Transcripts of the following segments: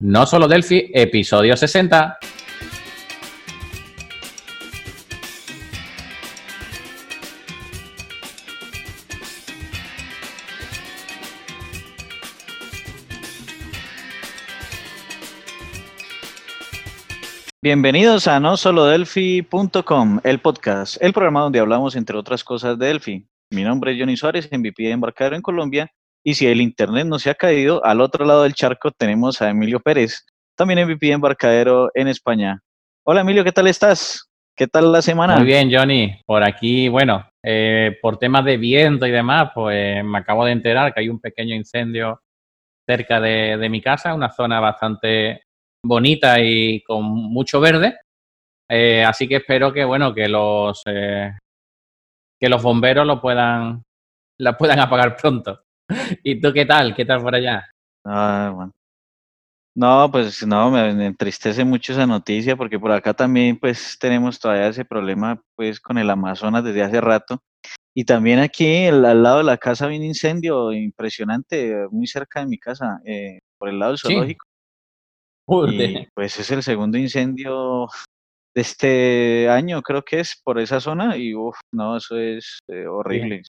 No solo Delphi, episodio 60. Bienvenidos a no solo Delphi.com, el podcast, el programa donde hablamos entre otras cosas de Delphi. Mi nombre es Johnny Suárez, MVP de Embarcadero en Colombia y si el internet no se ha caído, al otro lado del charco tenemos a Emilio Pérez, también MVP de embarcadero en España. Hola Emilio, ¿qué tal estás? ¿Qué tal la semana? Muy bien, Johnny. Por aquí, bueno, eh, por temas de viento y demás, pues me acabo de enterar que hay un pequeño incendio cerca de, mi casa, una zona bastante bonita y con mucho verde. Eh, así que espero que, bueno, que los, eh, que los bomberos lo puedan, la puedan apagar pronto. ¿Y tú qué tal? ¿Qué tal por allá? Ah, bueno. No, pues no, me entristece mucho esa noticia porque por acá también pues tenemos todavía ese problema pues con el Amazonas desde hace rato. Y también aquí al lado de la casa había un incendio impresionante, muy cerca de mi casa, eh, por el lado del zoológico. Y pues es el segundo incendio de este año, creo que es, por esa zona. Y uff, no, eso es eh, horrible.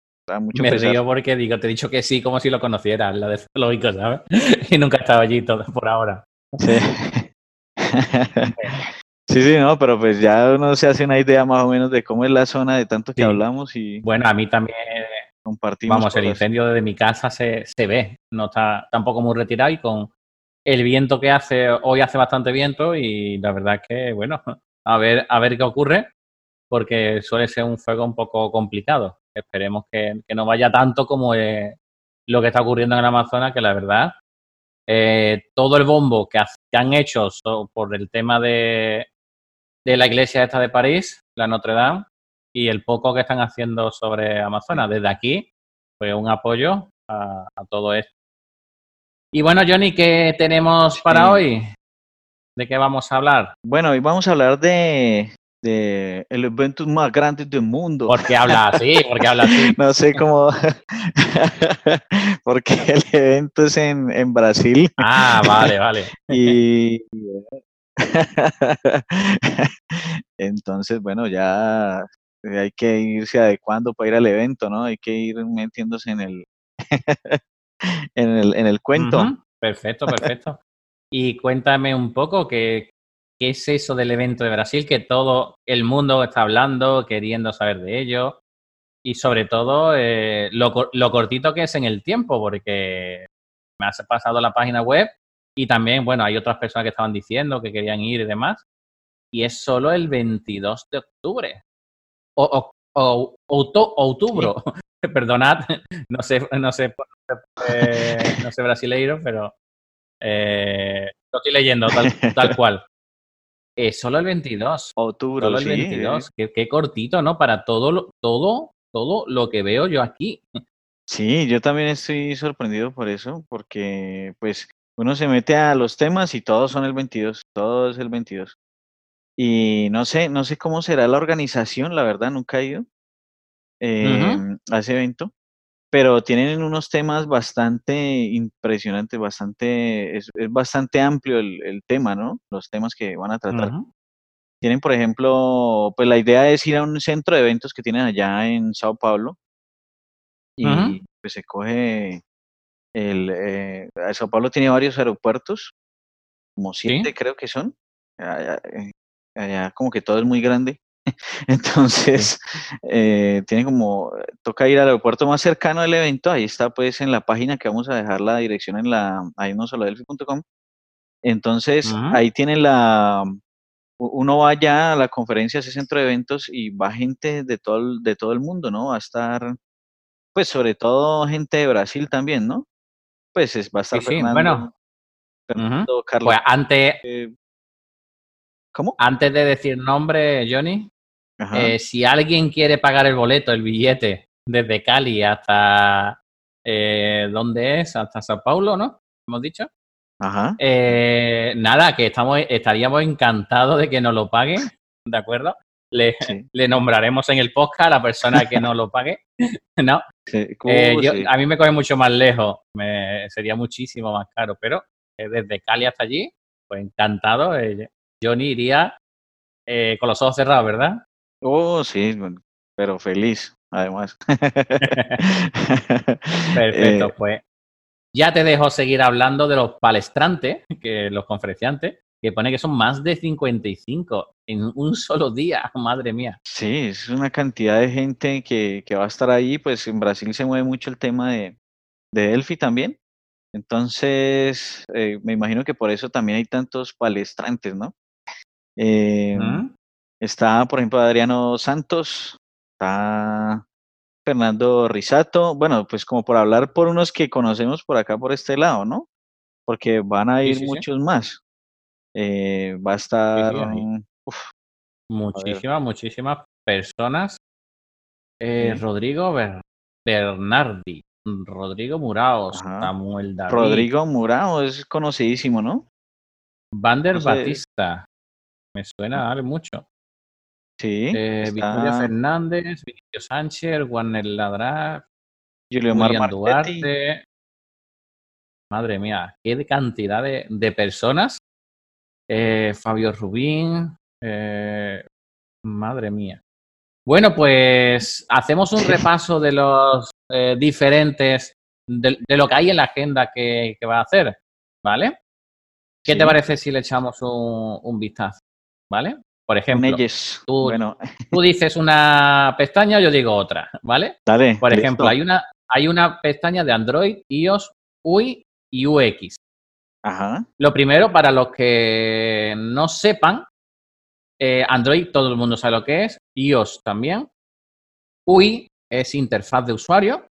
Me río porque digo, te he dicho que sí, como si lo conocieras, la de zoológico, ¿sabes? y nunca estaba allí todo por ahora. Sí. sí, sí, no, pero pues ya uno se hace una idea más o menos de cómo es la zona de tanto que hablamos y... Bueno, a mí también compartimos. Vamos, el incendio de mi casa se, se ve, no está tampoco muy retirado y con el viento que hace, hoy hace bastante viento y la verdad es que, bueno, a ver, a ver qué ocurre, porque suele ser un fuego un poco complicado. Esperemos que, no vaya tanto como lo que está ocurriendo en el Amazonas, que la verdad, eh, todo el bombo que, han hecho por el tema de, la iglesia esta de París, la Notre Dame, y el poco que están haciendo sobre Amazonas. Desde aquí, pues un apoyo a, todo esto. Y bueno, Johnny, ¿qué tenemos para hoy? ¿De qué vamos a hablar? Bueno, hoy vamos a hablar de, de el evento más grande del mundo. ¿Por qué habla así? ¿Por qué habla así? no sé cómo, porque el evento es en, en Brasil. Ah, vale, vale. y entonces, bueno, ya hay que irse adecuando para ir al evento, ¿no? Hay que ir metiéndose en el, en el, en el cuento. Perfecto, perfecto. Y cuéntame un poco que, ¿Qué es eso del evento de Brasil que todo el mundo está hablando, queriendo saber de ello? Y sobre todo, eh, lo, cortito que es en el tiempo, porque me has pasado la página web y también, bueno, hay otras personas que estaban diciendo que querían ir y demás. Y es solo el 22 de octubre. O, o, octubre. Perdonad, no sé, no sé, no sé brasileiro, pero eh, lo estoy leyendo tal cual. Es solo el 22. Octubre, solo el 22. Qué, cortito, ¿no? Para todo, todo, todo lo que veo yo aquí. Sí, yo también estoy sorprendido por eso, porque pues uno se mete a los temas y todos son el 22, todo es el 22. Y no sé, no sé cómo será la organización, la verdad, nunca he ido em, a ese evento pero tienen unos temas bastante impresionantes, bastante, es, bastante amplio el, tema, ¿no? Los temas que van a tratar. Tienen, por ejemplo, pues la idea es ir a un centro de eventos que tienen allá en Sao Paulo y pues se coge el, eh, Sao Paulo tiene varios aeropuertos, como siete creo que son, eh, allá como que todo es muy grande Entonces, eh, tiene como, toca ir al aeropuerto más cercano del evento, ahí está pues en la página que vamos a dejar la dirección en la, ahí no solo Entonces, ahí tienen la, uno va allá a la conferencia, a ese centro de eventos y va gente de todo, el, de todo el mundo, ¿no? Va a estar, pues sobre todo gente de Brasil también, ¿no? Pues es, va a estar Fernando, Fernando Carlos. Pues antes, eh, ¿Cómo? Antes de decir nombre, Johnny, eh, si alguien quiere pagar el boleto, el billete, desde Cali hasta, eh, ¿dónde es? Hasta Sao Paulo, ¿no? Hemos dicho. Ajá. Eh, nada, que estamos, estaríamos encantados de que nos lo paguen, ¿de acuerdo? Le, le, nombraremos en el podcast a la persona que nos lo pague, ¿no? Eh, a mí me coge mucho más lejos, me, sería muchísimo más caro, pero desde Cali hasta allí, pues encantado. Eh, Johnny iría con los ojos cerrados, ¿verdad? Oh, sí, pero feliz, además. Perfecto, eh, pues ya te dejo seguir hablando de los palestrantes, que los conferenciantes, que pone que son más de 55 en un solo día, madre mía. Sí, es una cantidad de gente que, que va a estar ahí, pues en Brasil se mueve mucho el tema de, de Delphi también, entonces eh, me imagino que por eso también hay tantos palestrantes, ¿no? Eh, Está, por ejemplo, Adriano Santos, está Fernando Risato, bueno, pues como por hablar por unos que conocemos por acá, por este lado, ¿no? Porque van a ir muchos más. Eh, va a estar... muchísimas, muchísimas personas. Eh, Rodrigo Bernardi, Rodrigo Murao, Samuel David. Rodrigo Murao es conocidísimo, ¿no? Vander Batista, me suena a mucho. Sí. Eh, Victoria Fernández, Vinicio Sánchez, Warner Ladra, Julio Mar Duarte. Madre mía, qué cantidad de personas eh, Fabio Rubín, eh, madre mía. Bueno, pues hacemos un repaso de los diferentes, de, lo que hay en la agenda que, va a hacer, ¿vale? ¿Qué te parece si le echamos un, vistazo? ¿Vale? Por ejemplo, tú, tú, dices una pestaña, yo digo otra, ¿vale? Dale, Por ejemplo, hay una, hay una pestaña de Android, iOS, UI y UX. Lo primero, para los que no sepan, eh, Android todo el mundo sabe lo que es, iOS también. UI es interfaz de usuario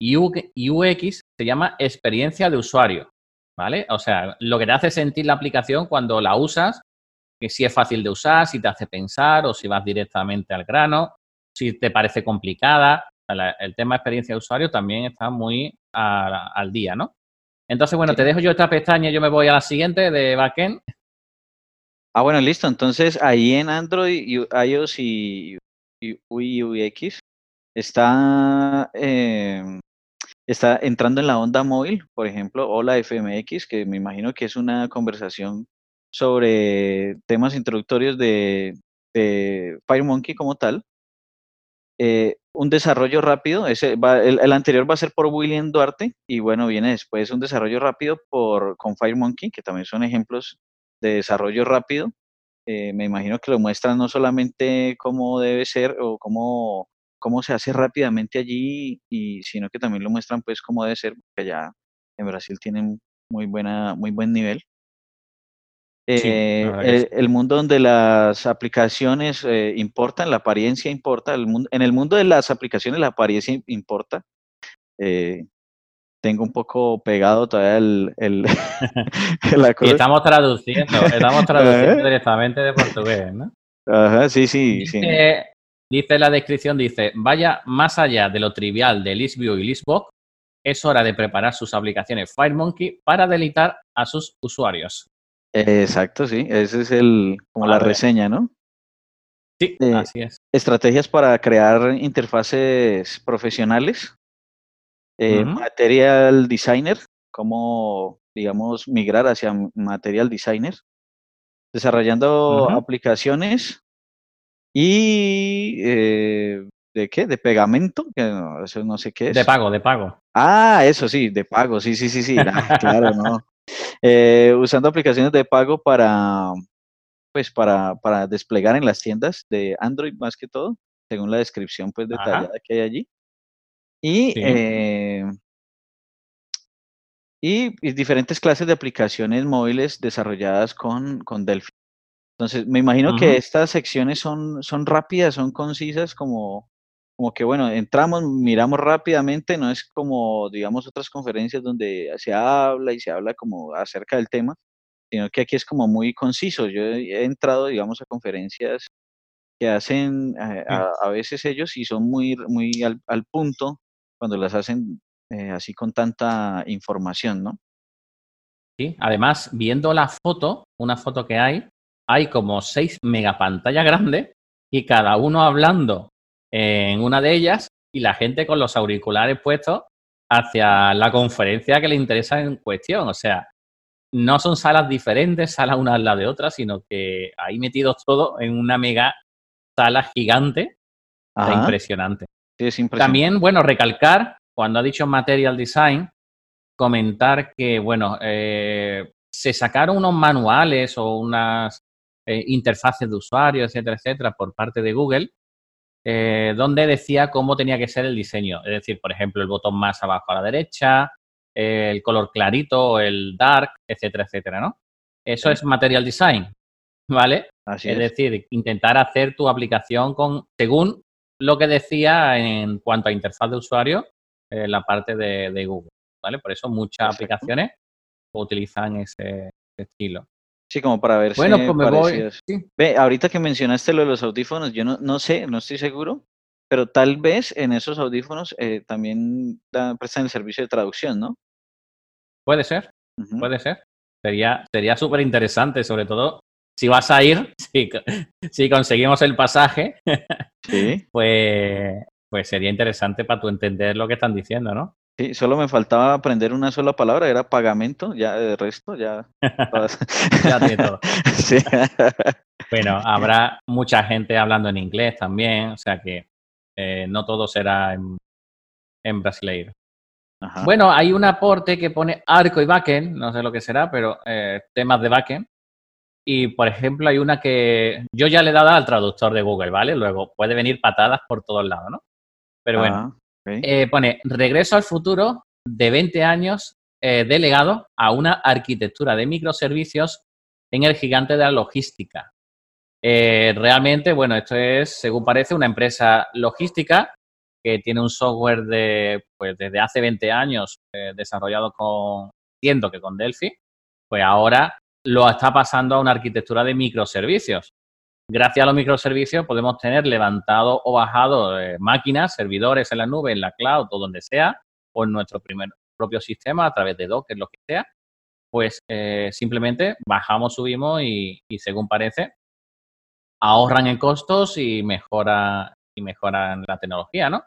y UX se llama experiencia de usuario, ¿vale? O sea, lo que te hace sentir la aplicación cuando la usas, que si es fácil de usar, si te hace pensar o si vas directamente al grano, si te parece complicada. El tema experiencia de usuario también está muy al día, ¿no? Entonces, bueno, te dejo yo esta pestaña y yo me voy a la siguiente de backend. Ah, bueno, listo. Entonces, ahí en Android, iOS y, UI UX está, em, está entrando en la onda móvil, por ejemplo, Hola FMX, que me imagino que es una conversación sobre temas introductorios de, FireMonkey como tal. Eh, un desarrollo rápido, ese va, el, anterior va a ser por William Duarte y bueno, viene después un desarrollo rápido por, con FireMonkey, que también son ejemplos de desarrollo rápido. Eh, me imagino que lo muestran no solamente cómo debe ser o cómo, cómo se hace rápidamente allí, y, sino que también lo muestran pues cómo debe ser, porque allá en Brasil tienen muy, buena, muy buen nivel. Eh, el, mundo donde las aplicaciones eh, importan, la apariencia importa. El mundo, en el mundo de las aplicaciones la apariencia importa. Eh, tengo un poco pegado todavía el... el y estamos traduciendo, estamos traduciendo directamente de portugués, ¿no? Ajá, sí, sí, dice, sí. Dice la descripción, dice, vaya más allá de lo trivial de ListView y ListBox, es hora de preparar sus aplicaciones FireMonkey para delitar a sus usuarios. Exacto, sí, ese es el, como la reseña, ¿no? Sí, eh, así es. Estrategias para crear interfaces profesionales. Eh, material designer, cómo, digamos, migrar hacia material designer. Desarrollando aplicaciones y eh, ¿de qué? ¿De pegamento? Que no, eso no sé qué es. De pago, de pago. Ah, eso sí, de pago, sí, sí, sí, sí, claro, no. Eh, usando aplicaciones de pago para, pues para, para desplegar en las tiendas de Android más que todo, según la descripción pues detallada que hay allí. Y, eh, y, diferentes clases de aplicaciones móviles desarrolladas con, con Delphi. Entonces, me imagino que estas secciones son, son rápidas, son concisas, como, como que, bueno, entramos, miramos rápidamente, no es como, digamos, otras conferencias donde se habla y se habla como acerca del tema, sino que aquí es como muy conciso. Yo he entrado, digamos, a conferencias que hacen eh, a, veces ellos y son muy, muy al, punto cuando las hacen eh, así con tanta información, ¿no? Sí, además, viendo la foto, una foto que hay, hay como seis megapantallas grandes y cada uno hablando en una de ellas y la gente con los auriculares puestos hacia la conferencia que le interesa en cuestión. O sea, no son salas diferentes, salas una al lado de otra, sino que ahí metidos todos en una mega sala gigante. impresionante. Sí, es impresionante. También, bueno, recalcar, cuando ha dicho Material Design, comentar que, bueno, eh, se sacaron unos manuales o unas eh, interfaces de usuario, etcétera, etcétera, por parte de Google, eh, donde decía cómo tenía que ser el diseño. Es decir, por ejemplo, el botón más abajo a la derecha, el color clarito, el dark, etcétera, etcétera, ¿no? Eso es material design, ¿vale? Así es, decir, intentar hacer tu aplicación con según lo que decía en cuanto a interfaz de usuario, eh, la parte de, Google, ¿vale? Por eso muchas aplicaciones utilizan ese, estilo. Sí, como para ver bueno, pues me voy. Ve, ahorita que mencionaste lo de los audífonos, yo no, no sé, no estoy seguro, pero tal vez en esos audífonos eh, también prestan el servicio de traducción, ¿no? Puede ser, puede ser. Sería sería súper interesante, sobre todo si vas a ir, si, si conseguimos el pasaje, sí. pues, pues sería interesante para tu entender lo que están diciendo, ¿no? Sí, solo me faltaba aprender una sola palabra, era pagamento, ya de resto, ya. ya tiene todo. Sí. bueno, habrá mucha gente hablando en inglés también, o sea que eh, no todo será en, en brasileiro. Bueno, hay un aporte que pone arco y backend, no sé lo que será, pero eh, temas de backend. Y, por ejemplo, hay una que yo ya le he dado al traductor de Google, ¿vale? Luego puede venir patadas por todos lados, ¿no? Pero bueno, eh, pone regreso al futuro de 20 años eh, delegado a una arquitectura de microservicios en el gigante de la logística. realmente, bueno, esto es, según parece, una empresa logística que tiene un software de, pues desde hace 20 años eh, desarrollado con, entiendo que con Delphi, pues ahora lo está pasando a una arquitectura de microservicios. Gracias a los microservicios podemos tener levantado o bajado eh, máquinas, servidores en la nube, en la cloud o donde sea, o en nuestro primer, propio sistema a través de Docker, lo que sea, pues eh, simplemente bajamos, subimos y, y, según parece ahorran en costos y mejora y mejoran la tecnología, ¿no?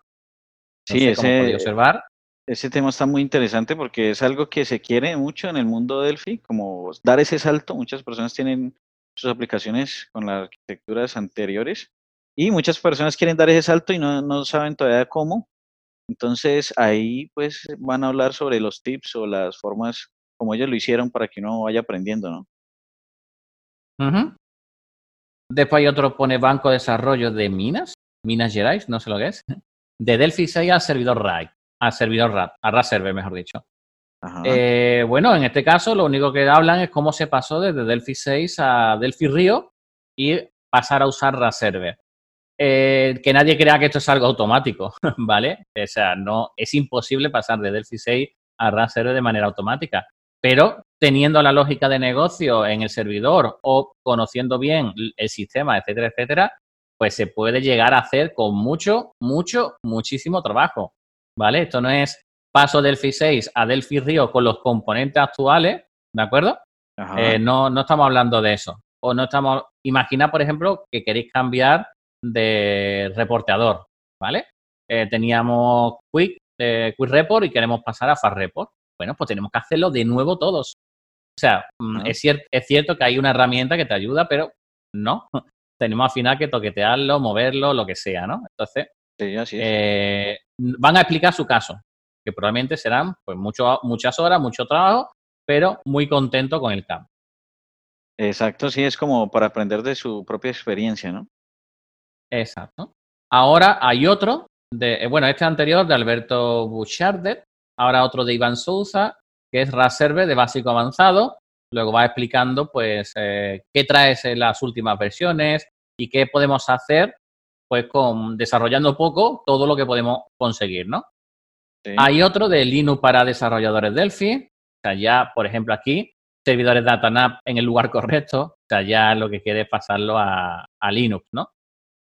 sí, ese, observar. ese tema está muy interesante porque es algo que se quiere mucho en el mundo Delphi, como dar ese salto. Muchas personas tienen sus aplicaciones con las arquitecturas anteriores y muchas personas quieren dar ese salto y no, no saben todavía cómo. Entonces ahí pues van a hablar sobre los tips o las formas como ellos lo hicieron para que uno vaya aprendiendo, ¿no? Después hay otro pone Banco de Desarrollo de Minas, Minas Gerais, no sé lo que es de Delphi 6 al servidor RAID, al servidor RAD, a RAD Server, mejor dicho. Eh, bueno, en este caso lo único que hablan es cómo se pasó desde Delphi 6 a Delphi Rio y pasar a usar RAD Server. Eh, que nadie crea que esto es algo automático, ¿vale? O sea, no es imposible pasar de Delphi 6 a RAD Server de manera automática. Pero teniendo la lógica de negocio en el servidor o conociendo bien el sistema, etcétera, etcétera, pues se puede llegar a hacer con mucho, mucho, muchísimo trabajo, ¿vale? Esto no es paso Delphi 6 a Delphi Río con los componentes actuales, ¿de acuerdo? Eh, no, no estamos hablando de eso. O no estamos, imagina, por ejemplo, que queréis cambiar de reporteador, ¿vale? Eh, teníamos Quick, eh, Quick Report y queremos pasar a Fast Report. Bueno, pues tenemos que hacerlo de nuevo todos. O sea, mm, es, es cierto que hay una herramienta que te ayuda, pero no tenemos al final que toquetearlo, moverlo, lo que sea, ¿no? Entonces, van a explicar su caso, que probablemente serán pues mucho, muchas horas, mucho trabajo, pero muy contento con el campo. Exacto, sí, es como para aprender de su propia experiencia, ¿no? Exacto. Ahora hay otro, de, eh, bueno, este anterior de Alberto Bouchardet, ahora otro de Iván Souza, que es Raserve de básico avanzado, Luego va explicando, pues, eh, qué traes en las últimas versiones y qué podemos hacer, pues, con desarrollando poco todo lo que podemos conseguir, ¿no? Hay otro de Linux para desarrolladores Delphi. O sea, ya, por ejemplo, aquí, servidores DataNav en el lugar correcto. O sea, ya lo que quiere es pasarlo a, Linux, ¿no?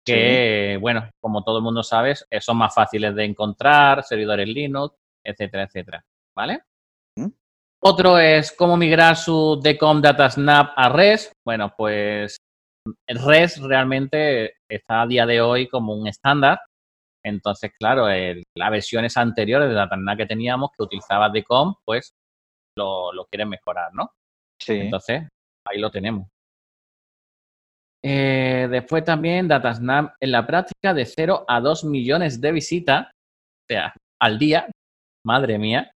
Que, bueno, como todo el mundo sabe, son más fáciles de encontrar, servidores Linux, etcétera, etcétera. ¿Vale? Otro es cómo migrar su Decom Datasnap a REST. Bueno, pues REST realmente está a día de hoy como un estándar. Entonces, claro, las versiones anteriores de Datasnap que teníamos, que utilizaba Decom, pues lo, lo quieren mejorar, ¿no? Entonces, ahí lo tenemos. Eh, después también Datasnap en la práctica de 0 a 2 millones de visitas, o sea, al día, madre mía.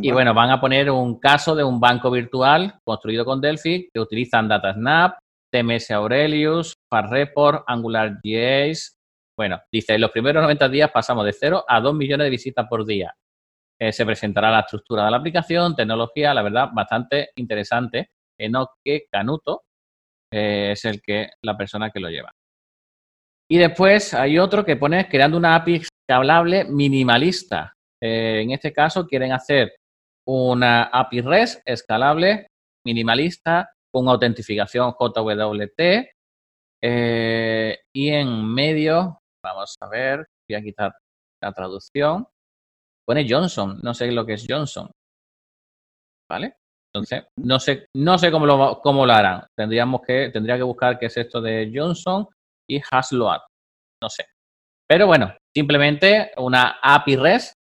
Y bueno, van a poner un caso de un banco virtual construido con Delphi que utilizan Datasnap, TMS Aurelius, FastReport, AngularJS. Bueno, dice, en los primeros 90 días pasamos de 0 a 2 millones de visitas por día. Eh, se presentará la estructura de la aplicación, tecnología, la verdad, bastante interesante. Enoque Canuto eh, es el que, la persona que lo lleva. Y después hay otro que pone creando una API escalable minimalista. Eh, en este caso quieren hacer una API REST escalable minimalista con autentificación JWT. y en medio, vamos a ver, voy a quitar la traducción. Pone Johnson, no sé lo que es Johnson. ¿Vale? Entonces, no sé, no sé cómo lo, cómo lo harán. Tendríamos que, tendría que buscar qué es esto de Johnson y Hasloat. No sé. Pero bueno, simplemente una API REST,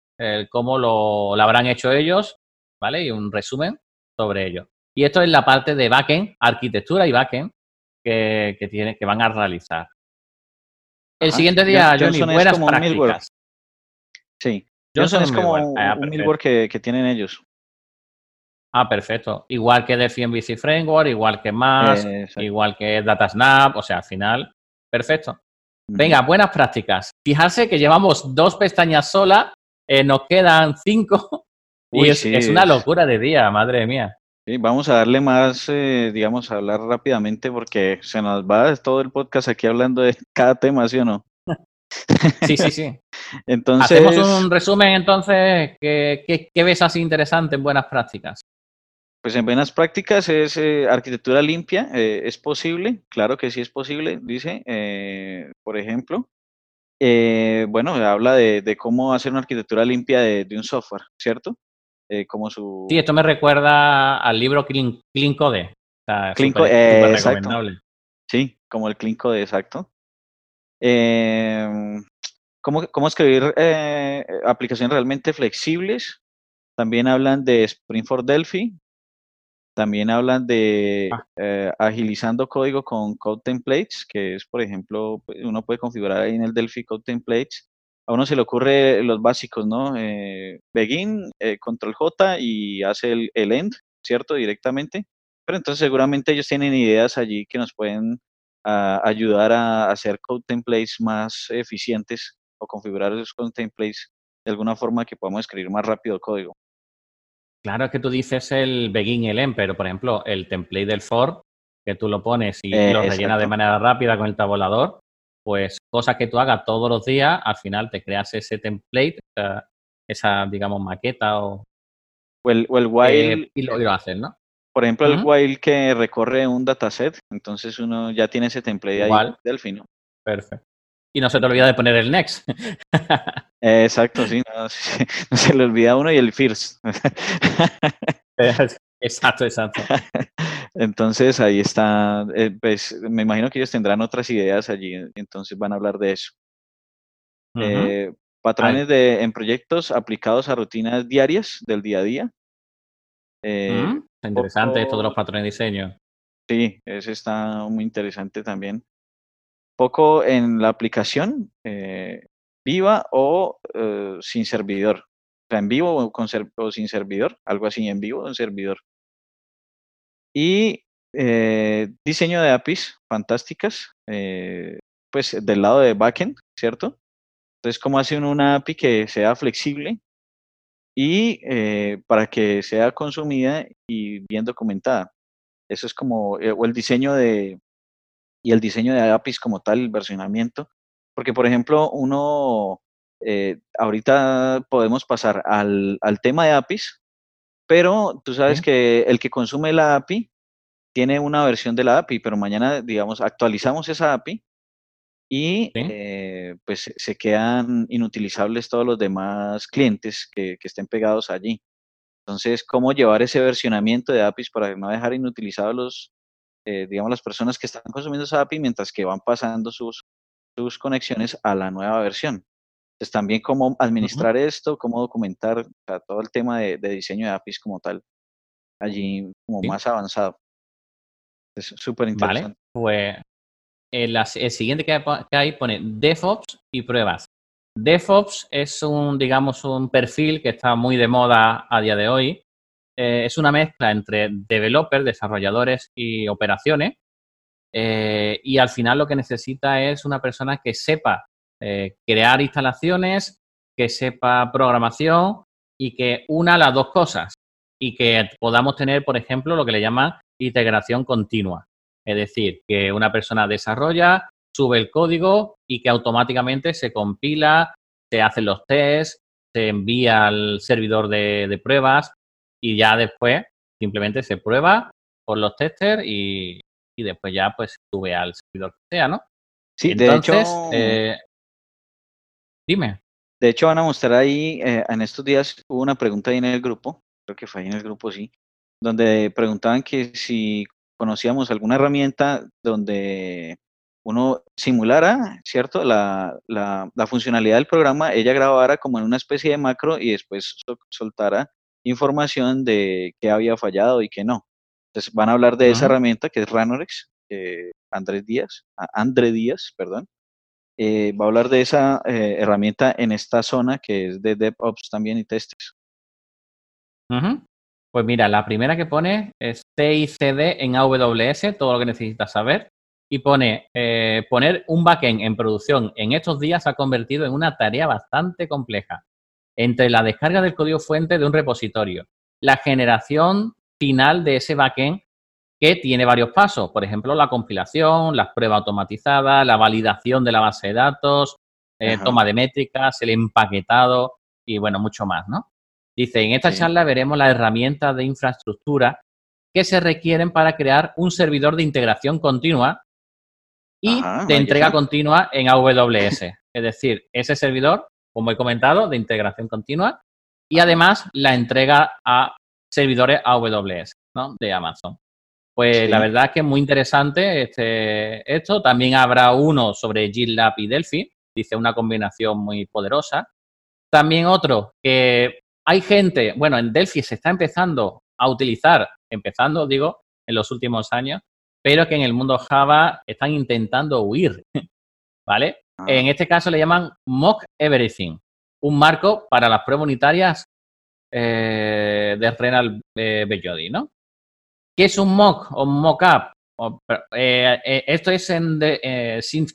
cómo lo, habrán hecho ellos, ¿vale? Y un resumen sobre ello. Y esto es la parte de backend, arquitectura y backend que, que, tiene, que van a realizar. El siguiente día, Johnny, buenas prácticas. Sí, Johnson, es como un, ah, que, tienen ellos. Ah, perfecto. Igual que Delphi MVC Framework, igual que más, igual que DataSnap, o sea, al final, perfecto. Venga, buenas prácticas. Fijarse que llevamos dos pestañas solas, eh, nos quedan cinco y es, una locura de día, madre mía. Sí, vamos a darle más, eh, digamos, a hablar rápidamente porque se nos va todo el podcast aquí hablando de cada tema, ¿sí o no? Sí, sí, sí. entonces... Hacemos un resumen entonces. ¿Qué, ves así interesante en buenas prácticas? Pues en buenas prácticas es eh, arquitectura limpia, eh, es posible, claro que sí es posible, dice, eh, por ejemplo. bueno, habla de, cómo hacer una arquitectura limpia de, un software, ¿cierto? Como su... Sí, esto me recuerda al libro Clean, Code. Clean Code, recomendable. Sí, como el Clean Code, exacto. Em, ¿cómo, escribir eh, aplicaciones realmente flexibles? También hablan de Spring for Delphi. También hablan de ah. eh, agilizando código con Code Templates, que es, por ejemplo, uno puede configurar ahí en el Delphi Code Templates. A uno se le ocurre los básicos, ¿no? Eh, begin, control J y hace el, el end, ¿cierto? Directamente. Pero entonces seguramente ellos tienen ideas allí que nos pueden a ayudar a hacer code templates más eficientes o configurar esos code templates de alguna forma que podamos escribir más rápido el código. Claro que tú dices el begin el end, pero por ejemplo, el template del for, que tú lo pones y lo rellenas de manera rápida con el tabulador, pues cosas que tú hagas todos los días, al final te creas ese template, esa, digamos, maqueta o... O el, while... y lo, lo haces, ¿no? Por ejemplo, el while que recorre un dataset, entonces uno ya tiene ese template ahí del fino. Perfecto. Y no se te olvida de poner el next. exacto, sí no, se le olvida uno y el first. exacto, exacto. Entonces ahí está, eh, pues me imagino que ellos tendrán otras ideas allí, entonces van a hablar de eso. Eh, patrones de, en proyectos aplicados a rutinas diarias del día a día. Eh, interesante esto de los patrones de diseño. Sí, ese está muy interesante también. Poco en la aplicación, eh, viva o eh, sin servidor. O sea, en vivo o, con o, sin servidor, algo así, en vivo o en servidor. Y diseño de APIs fantásticas, pues del lado de backend, ¿cierto? Entonces, ¿cómo hace una API que sea flexible, y eh, para que sea consumida y bien documentada. Eso es como, eh, o el diseño de, y el diseño de APIs como tal, el versionamiento, porque por ejemplo, uno, eh, ahorita podemos pasar al, al, tema de APIs, pero tú sabes que el que consume la API tiene una versión de la API, pero mañana, digamos, actualizamos esa API y eh, pues se quedan inutilizables todos los demás clientes que, estén pegados allí. Entonces, ¿cómo llevar ese versionamiento de APIs para no dejar inutilizados los, eh, digamos, las personas que están consumiendo esa API mientras que van pasando sus, sus conexiones a la nueva versión? Entonces, también cómo administrar esto, cómo documentar todo el tema de, de diseño de APIs como tal. allí como más avanzado. Es súper interesante. Vale, pues el, el siguiente que hay pone DevOps y pruebas. DevOps es un, digamos, un perfil que está muy de moda a día de hoy. Eh, es una mezcla entre developers, desarrolladores y operaciones. Eh, y al final lo que necesita es una persona que sepa eh, crear instalaciones, que sepa programación y que una las dos cosas y que podamos tener, por ejemplo, lo que le llaman integración continua. Es decir, que una persona desarrolla, sube el código y que automáticamente se compila, se hacen los tests, se envía al servidor de, pruebas y ya después simplemente se prueba por los testers y, después ya pues sube al servidor que sea, ¿no? Sí, Entonces, de hecho... Eh, dime. De hecho, van a mostrar ahí, eh, en estos días hubo una pregunta ahí en el grupo, creo que fue ahí en el grupo, sí, donde preguntaban que si conocíamos alguna herramienta donde uno simulara, ¿cierto? La, la, funcionalidad del programa, ella grabara como en una especie de macro y después soltara información de qué había fallado y qué no. Entonces van a hablar de esa herramienta que es Ranorex, Andrés Díaz, André Díaz, perdón. Eh, va a hablar de esa eh, herramienta en esta zona que es de DevOps también y testes. Pues mira, la primera que pone es CICD en AWS, todo lo que necesitas saber y pone eh, poner un backend en producción en estos días se ha convertido en una tarea bastante compleja. Entre la descarga del código fuente de un repositorio, la generación final de ese backend que tiene varios pasos, por ejemplo, la compilación, las pruebas automatizadas, la validación de la base de datos, eh, toma de métricas, el empaquetado y bueno, mucho más, ¿no? Dice, en esta charla veremos las herramientas de infraestructura que se requieren para crear un servidor de integración continua y de entrega continua en AWS. Es decir, ese servidor, como he comentado, de integración continua y además la entrega a servidores AWS ¿no? de Amazon. Pues la verdad es que es muy interesante este, esto. También habrá uno sobre GitLab y Delphi. Dice una combinación muy poderosa. También otro que hay gente, bueno, en Delphi se está empezando a utilizar, empezando, digo, en los últimos años, pero que en el mundo Java están intentando huir, ¿vale? Ah. En este caso le llaman Mock Everything, un marco para las pruebas unitarias eh, de Renal eh, Bellodi, ¿no? ¿Qué es un mock o mock-up? Eh, esto es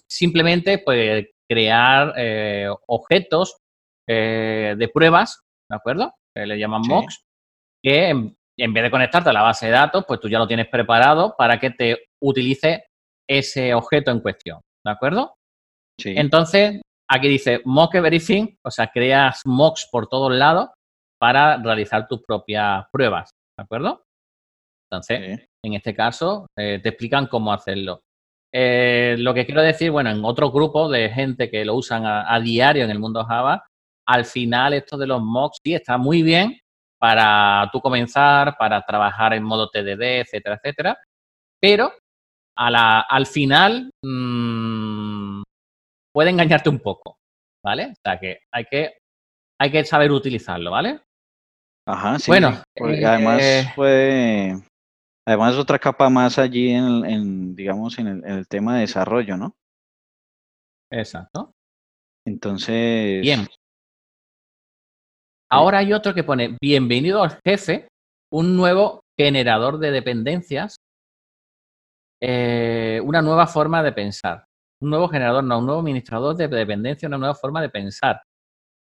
simplemente pues, crear objetos de pruebas, ¿de acuerdo? le llaman mocks, que en vez de conectarte a la base de datos, pues tú ya lo tienes preparado para que te utilice ese objeto en cuestión, ¿de acuerdo? Sí. Entonces, aquí dice mock everything, o sea, creas mocks por todos lados para realizar tus propias pruebas, ¿de acuerdo? Entonces, en este caso, eh, te explican cómo hacerlo. Eh, lo que quiero decir, bueno, en otro grupo de gente que lo usan a, a, diario en el mundo Java, al final esto de los mocks sí está muy bien, para tú comenzar, para trabajar en modo TDD, etcétera, etcétera. Pero a la, al final mmm, puede engañarte un poco, ¿vale? O sea que hay que, hay que saber utilizarlo, ¿vale? Ajá, sí. Bueno, porque además puede, eh, además otra capa más allí en, en digamos, en el, en el, tema de desarrollo, ¿no? Exacto. Entonces. Bien. Ahora hay otro que pone, bienvenido al jefe, un nuevo generador de dependencias, eh, una nueva forma de pensar. Un nuevo generador, no, un nuevo administrador de dependencia, una nueva forma de pensar.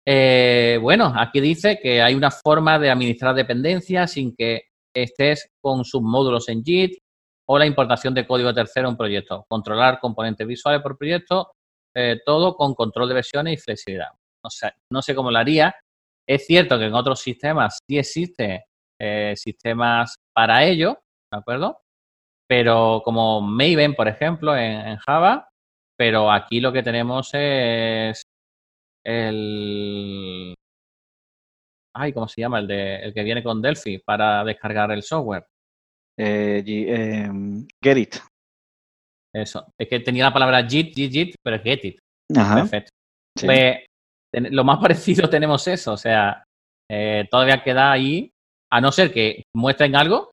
Eh, bueno, aquí dice que hay una forma de administrar dependencias sin que estés con sus módulos en JIT o la importación de código tercero en proyecto. Controlar componentes visuales por proyecto, eh, todo con control de versiones y flexibilidad. No sé cómo lo haría, es cierto que en otros sistemas sí existen eh, sistemas para ello, ¿de acuerdo? Pero como Maven, por ejemplo, en, Java, pero aquí lo que tenemos es el... Ay, ¿cómo se llama? El, de, el que viene con Delphi para descargar el software. Eh, em, get it. Eso. Es que tenía la palabra Git, Git, Git, pero es Get it. Perfecto. Pues lo más parecido tenemos eso, o sea, eh, todavía queda ahí a no ser que muestren algo,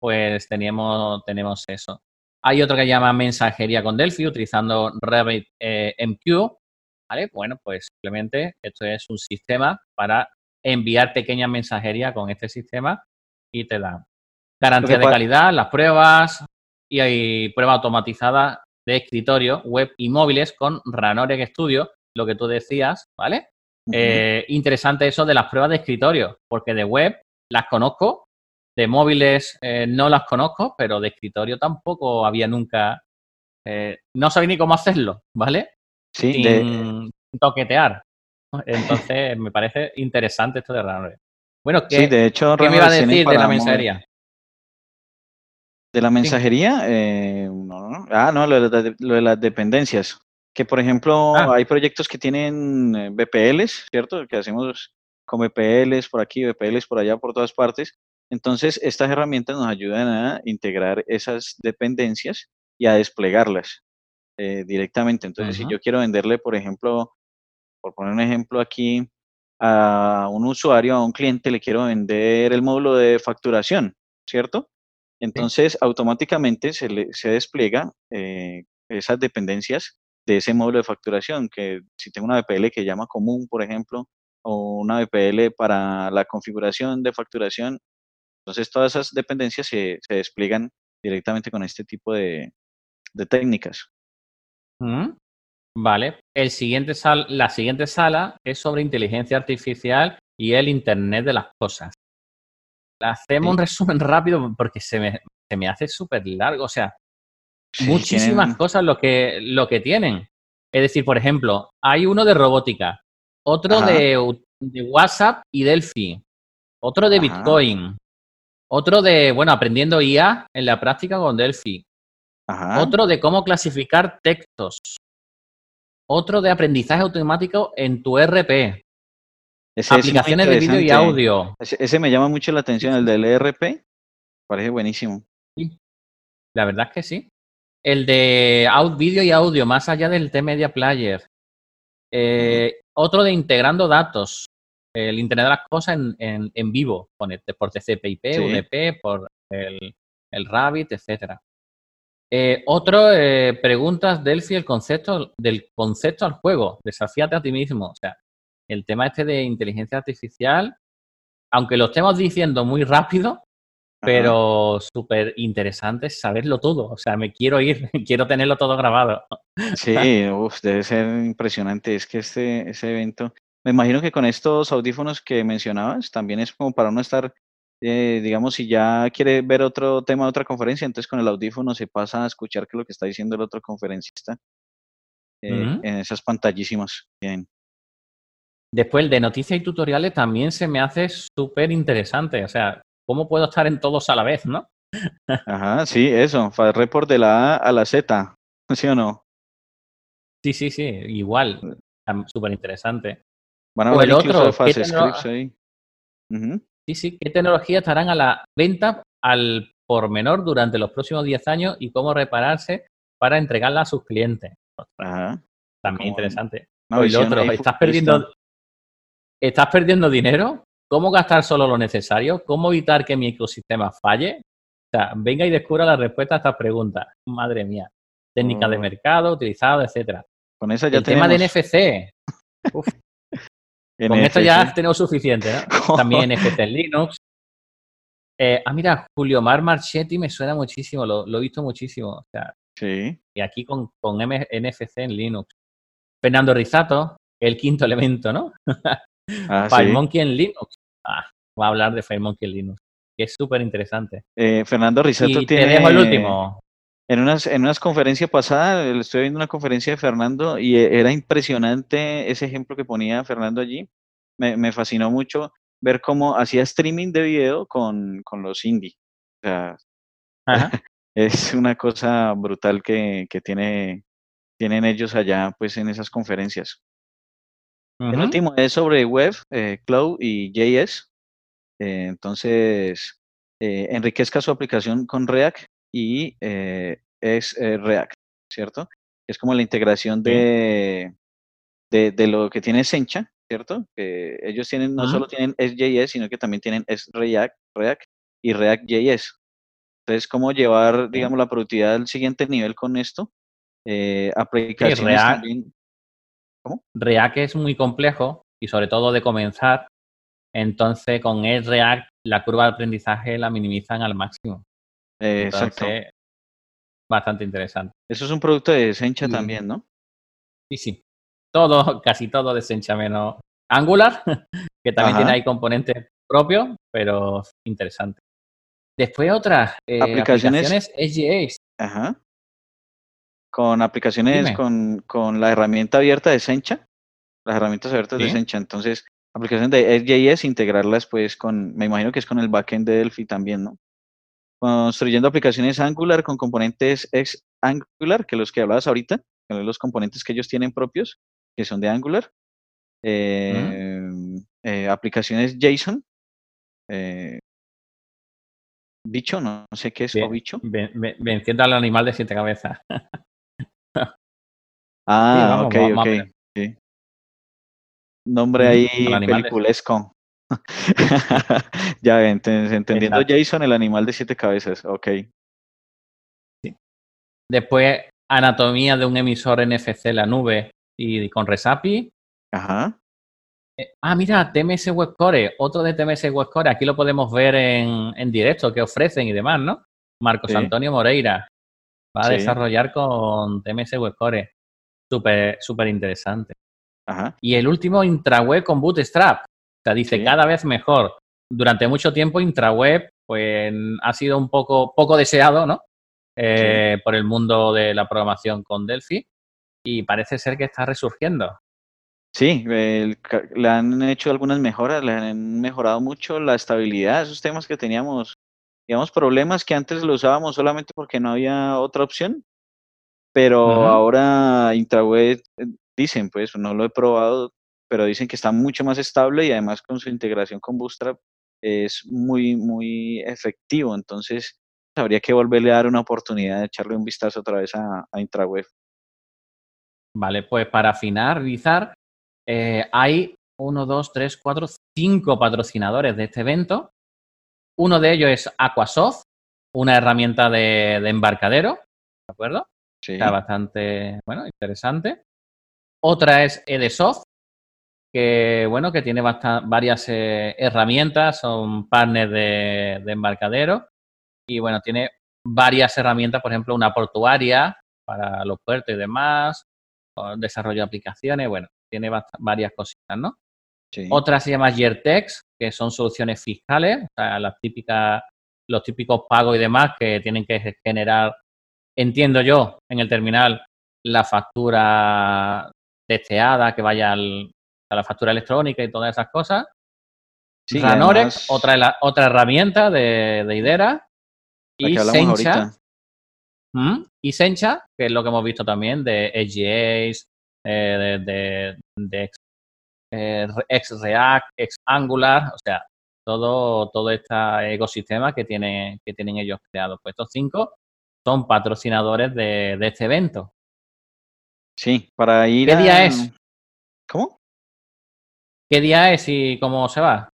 pues tenemos, tenemos eso. Hay otro que llama mensajería con Delphi utilizando Rabbit eh, MQ. ¿Vale? Bueno, pues simplemente esto es un sistema para enviar pequeñas mensajerías con este sistema y te da garantía de calidad, las pruebas y hay prueba automatizada de escritorio, web y móviles con Ranoric Studio, lo que tú decías, ¿vale? Eh, interesante eso de las pruebas de escritorio, porque de web las conozco, de móviles eh, no las conozco, pero de escritorio tampoco había nunca, eh, no sabía ni cómo hacerlo, ¿vale? Sí, Sin toquetear. Entonces me parece interesante esto de Ranoric. Bueno, ¿qué, de hecho, ¿qué me iba a decir de la mensajería? De la mensajería, ah, no, lo de, las dependencias. Que por ejemplo, ah. hay proyectos que tienen VPLs, ¿cierto? Que hacemos con VPLs por aquí, VPLs por allá, por todas partes. Entonces, estas herramientas nos ayudan a integrar esas dependencias y a desplegarlas eh, directamente. Entonces, si yo quiero venderle, por ejemplo, por poner un ejemplo aquí, a un usuario, a un cliente, le quiero vender el módulo de facturación, ¿cierto? Entonces, automáticamente se, se despliega eh, esas dependencias de ese módulo de facturación, que si tengo una VPL que llama común, por ejemplo, o una VPL para la configuración de facturación, entonces todas esas dependencias se, despliegan directamente con este tipo de, técnicas. Vale. El siguiente sal, la siguiente sala es sobre inteligencia artificial y el Internet de las cosas. Hacemos un resumen rápido porque se me, se me hace súper largo. O sea, muchísimas cosas lo que, lo que tienen. Es decir, por ejemplo, hay uno de robótica, otro de, WhatsApp y Delphi, otro de Bitcoin, otro de, bueno, aprendiendo IA en la práctica con Delphi, otro de cómo clasificar textos, otro de aprendizaje automático en tu RP, aplicaciones de vídeo y audio. Ese, me llama mucho la atención, el del ERP, parece buenísimo. Sí. La verdad es que sí. El de vídeo y audio, más allá del T-Media Player. Eh, otro de integrando datos. El Internet de las cosas en, en, vivo, por TCP/IP, UDP, por el, el Rabbit, etcétera. Eh, otro, eh, preguntas Delphi el concepto, del concepto al juego. Desafíate a ti mismo. O sea, el tema este de inteligencia artificial, aunque lo estemos diciendo muy rápido, pero súper interesante saberlo todo. O sea, me quiero ir, quiero tenerlo todo grabado. Sí, debe ser impresionante. Es que este ese evento, me imagino que con estos audífonos que mencionabas, también es como para uno estar, eh, digamos, si ya quiere ver otro tema de otra conferencia, entonces con el audífono se pasa a escuchar qué es lo que está diciendo el otro conferencista eh, en esas pantallísimas. Bien. Después, el de noticias y tutoriales también se me hace súper interesante. O sea, ¿cómo puedo estar en todos a la vez, no? Ajá, sí, eso, Report de la A a la Z, ¿sí o no? Sí, sí, sí, igual, súper interesante. Van a ver el otro, fase scripts ahí. Sí, sí, ¿qué tecnologías estarán a la venta al por menor durante los próximos 10 años y cómo repararse para entregarla a sus clientes? Ajá. También interesante. O el otro, estás perdiendo, ¿estás perdiendo dinero? ¿Cómo gastar solo lo necesario? ¿Cómo evitar que mi ecosistema falle? O sea, venga y descubra la respuesta a estas preguntas. Madre mía. Técnica de oh. mercado, utilizado, etcétera. Con esa ya El tema de NFC. Con esto ya tenemos suficiente, ¿no? También NFC en Linux. Eh, ah, mira, Julio Mar Marchetti me suena muchísimo, lo, he visto muchísimo. O sea, sí. Y aquí con, con NFC en Linux. Fernando Rizato, el quinto elemento, ¿no? Ah, FireMonkey en Linux. Ah, va a hablar de FireMonkey en Linux, que es súper interesante. Eh, Fernando Risato tiene... Te dejo el último. En unas, en unas conferencias pasadas, estoy viendo una conferencia de Fernando y e, era impresionante ese ejemplo que ponía Fernando allí. Me, fascinó mucho ver cómo hacía streaming de video con, con los indie. O sea, es una cosa brutal que, que tiene, tienen ellos allá pues en esas conferencias. El último es sobre web, eh, cloud y JS. Eh, entonces, eh, enriquezca su aplicación con React y es React, ¿cierto? Es como la integración de, de, lo que tiene Sencha, ¿cierto? Que ellos tienen, no solo tienen SJS, sino que también tienen React React y React.js. Entonces, ¿cómo llevar, digamos, la productividad al siguiente nivel con esto? Eh, aplicaciones React, también. ¿Cómo? React es muy complejo y sobre todo de comenzar. Entonces, con el React, la curva de aprendizaje la minimizan al máximo. Exacto. Bastante interesante. Eso es un producto de Sencha también, ¿no? Sí, sí. Todo, casi todo de Sencha menos Angular, que también tiene ahí componentes propios, pero interesante. Después otras eh, aplicaciones, aplicaciones Ajá. Con aplicaciones con, con, la herramienta abierta de Sencha, las herramientas abiertas de Sencha. Entonces, aplicaciones de SJS, integrarlas pues con, me imagino que es con el backend de Delphi también, ¿no? Construyendo aplicaciones Angular con componentes ex Angular, que los que hablabas ahorita, los componentes que ellos tienen propios, que son de Angular. Eh, eh, aplicaciones JSON. Eh, bicho, no, sé qué es, o bicho. Venciendo al animal de siete cabezas. ah, ok, ok. Nombre ahí peliculesco. ya, entendiendo Jason, el animal de siete cabezas, ok. Después, anatomía de un emisor NFC en la nube y con Resapi. Ajá. Eh, ah, mira, TMS Webcore, otro de TMS Webcore, aquí lo podemos ver en, directo, que ofrecen y demás, ¿no? Marcos Antonio Moreira va a desarrollar con TMS Webcore. Súper, súper interesante. Ajá. Y el último, Intraweb con Bootstrap. Sea, dice cada vez mejor. Durante mucho tiempo, Intraweb, pues ha sido un poco, poco deseado, ¿no? Eh, por el mundo de la programación con Delphi y parece ser que está resurgiendo. Sí, le han hecho algunas mejoras, le han mejorado mucho la estabilidad, esos temas que teníamos, digamos, problemas que antes lo usábamos solamente porque no había otra opción, pero ahora Intraweb eh, dicen, pues no lo he probado, pero dicen que está mucho más estable y además con su integración con Bootstrap es muy, muy efectivo, entonces habría que volverle a dar una oportunidad de echarle un vistazo otra vez a, a Intraweb. Vale, pues para finalizar, eh, hay uno, dos, tres, cuatro, cinco patrocinadores de este evento. Uno de ellos es Aquasoft, una herramienta de, embarcadero, ¿de acuerdo? Sí. Está bastante, bueno, interesante. Otra es Edesoft, que, bueno, que tiene varias eh, herramientas, son partners de, de embarcadero y, bueno, tiene varias herramientas, por ejemplo, una portuaria para los puertos y demás, desarrollo de aplicaciones, bueno, tiene varias cositas, ¿no? Otra se llama Yertex, que son soluciones fiscales, o sea, las típicas, los típicos pagos y demás que tienen que generar, entiendo yo, en el terminal, la factura testeada que vaya a la factura electrónica y todas esas cosas. Sí, Ranorex, otra, otra herramienta de, de IDERA. Y Sencha. ¿Mm? Y Sencha, que es lo que hemos visto también de SGAs, eh, de, de, eh, ex, React, ex Angular, o sea, todo, todo este ecosistema que, tiene, que tienen ellos creado. Pues estos cinco son patrocinadores de, este evento. Sí, para ir ¿Qué día es? ¿Cómo? ¿Qué día es y cómo se va?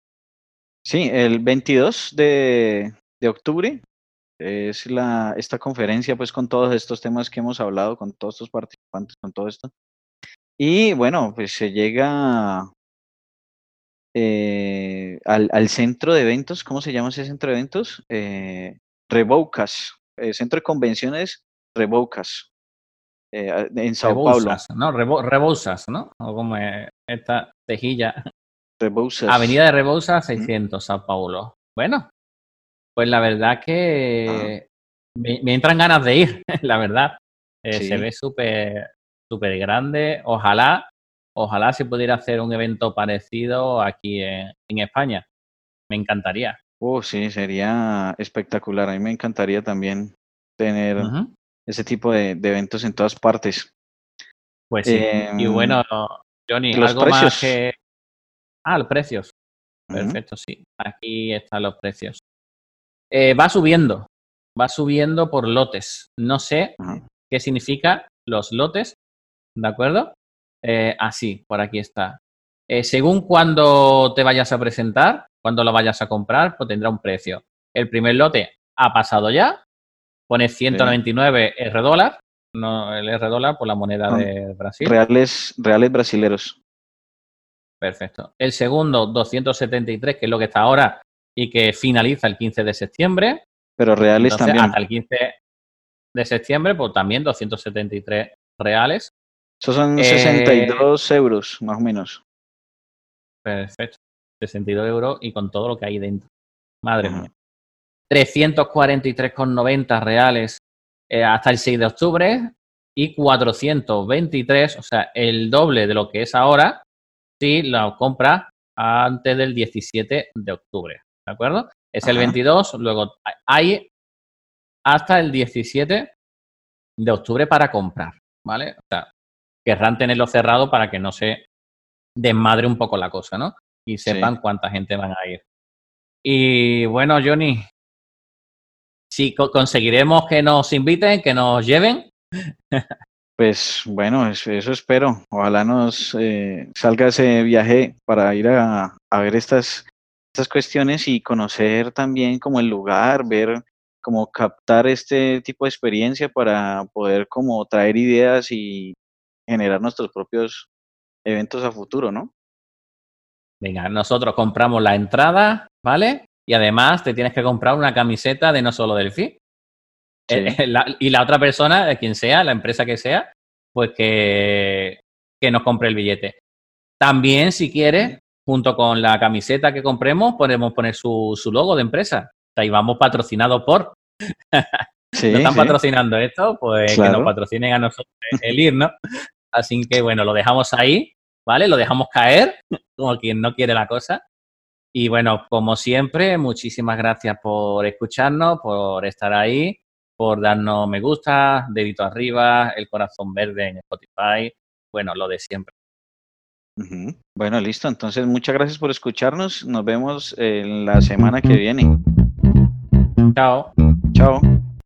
Sí, el 22 de, de octubre es la, esta conferencia pues con todos estos temas que hemos hablado, con todos estos participantes, con todo esto. Y bueno, pues se llega eh, al, centro de eventos, ¿cómo se llama ese centro de eventos? Eh, Revocas, eh, Centro de Convenciones Revocas, eh, en Sao Paulo. ¿no? Rebosas, ¿no? O como esta tejilla. Avenida de Rebosas 600, Sao Paulo. Bueno, pues la verdad que ah. me, entran ganas de ir, la verdad. Se ve súper súper grande. Ojalá, ojalá se pudiera hacer un evento parecido aquí en, España. Me encantaría. Oh, sí, sería espectacular. A mí me encantaría también tener ese tipo de, eventos en todas partes. Pues sí. y em, bueno, Johnny, los algo precios. más que. Ah, los precios. Perfecto, sí. Aquí están los precios. Eh, va subiendo. Va subiendo por lotes. No sé qué significa los lotes, ¿de acuerdo? Eh, así, por aquí está. Eh, según cuando te vayas a presentar, cuando lo vayas a comprar, pues tendrá un precio. El primer lote ha pasado ya, pone 199 R dólar, no el R dólar por la moneda de Brasil. Reales, reales brasileros. Perfecto. El segundo, 273, que es lo que está ahora y que finaliza el 15 de septiembre. Pero reales también. Hasta el 15 de septiembre, pues también 273 reales. Esos son 62 eh, euros, más o menos. Perfecto. 62 euros y con todo lo que hay dentro. Madre mía. 343,90 reales eh, hasta el 6 de octubre y 423, o sea, el doble de lo que es ahora, si la compra antes del 17 de octubre. ¿De acuerdo? Es el 22, luego hay hasta el 17 de octubre para comprar, ¿vale? O sea, querrán tenerlo cerrado para que no se desmadre un poco la cosa, ¿no? Y sepan cuánta gente van a ir. Y bueno, Johnny, si conseguiremos que nos inviten, que nos lleven. Pues bueno, eso, espero. Ojalá nos eh, salga ese viaje para ir a, ver estas, estas cuestiones y conocer también como el lugar, ver como captar este tipo de experiencia para poder como traer ideas y generar nuestros propios eventos a futuro, ¿no? Venga, nosotros compramos la entrada, ¿vale? Y además te tienes que comprar una camiseta de no solo del FI. Eh, y la otra persona, quien sea, la empresa que sea, pues que, que nos compre el billete. También, si quiere, junto con la camiseta que compremos, podemos poner su, su logo de empresa. O sea, y vamos patrocinados por. Sí, están patrocinando esto, pues que nos patrocinen a nosotros el ir, ¿no? Así que bueno, lo dejamos ahí, ¿vale? Lo dejamos caer, como quien no quiere la cosa. Y bueno, como siempre, muchísimas gracias por escucharnos, por estar ahí, por darnos me gusta, dedito arriba, el corazón verde en Spotify, bueno, lo de siempre. Bueno, listo. Entonces, muchas gracias por escucharnos. Nos vemos en la semana que viene. Chao. Chao.